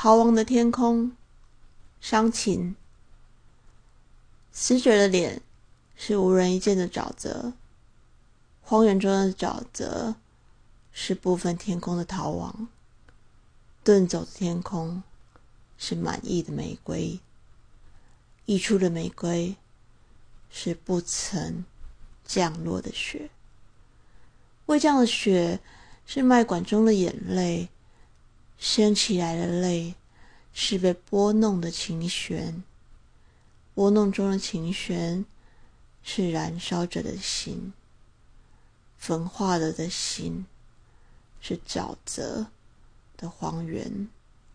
逃亡的天空，伤情。死者的脸是无人一见的沼泽，荒原中的沼泽是部分天空的逃亡。遁走的天空是满意的玫瑰，溢出的玫瑰是不曾降落的雪。未降的雪是脉管中的眼泪，升起来的泪是被拨弄的琴弦，拨弄中的琴弦是燃烧着的心，焚化了的心是沼泽的荒原。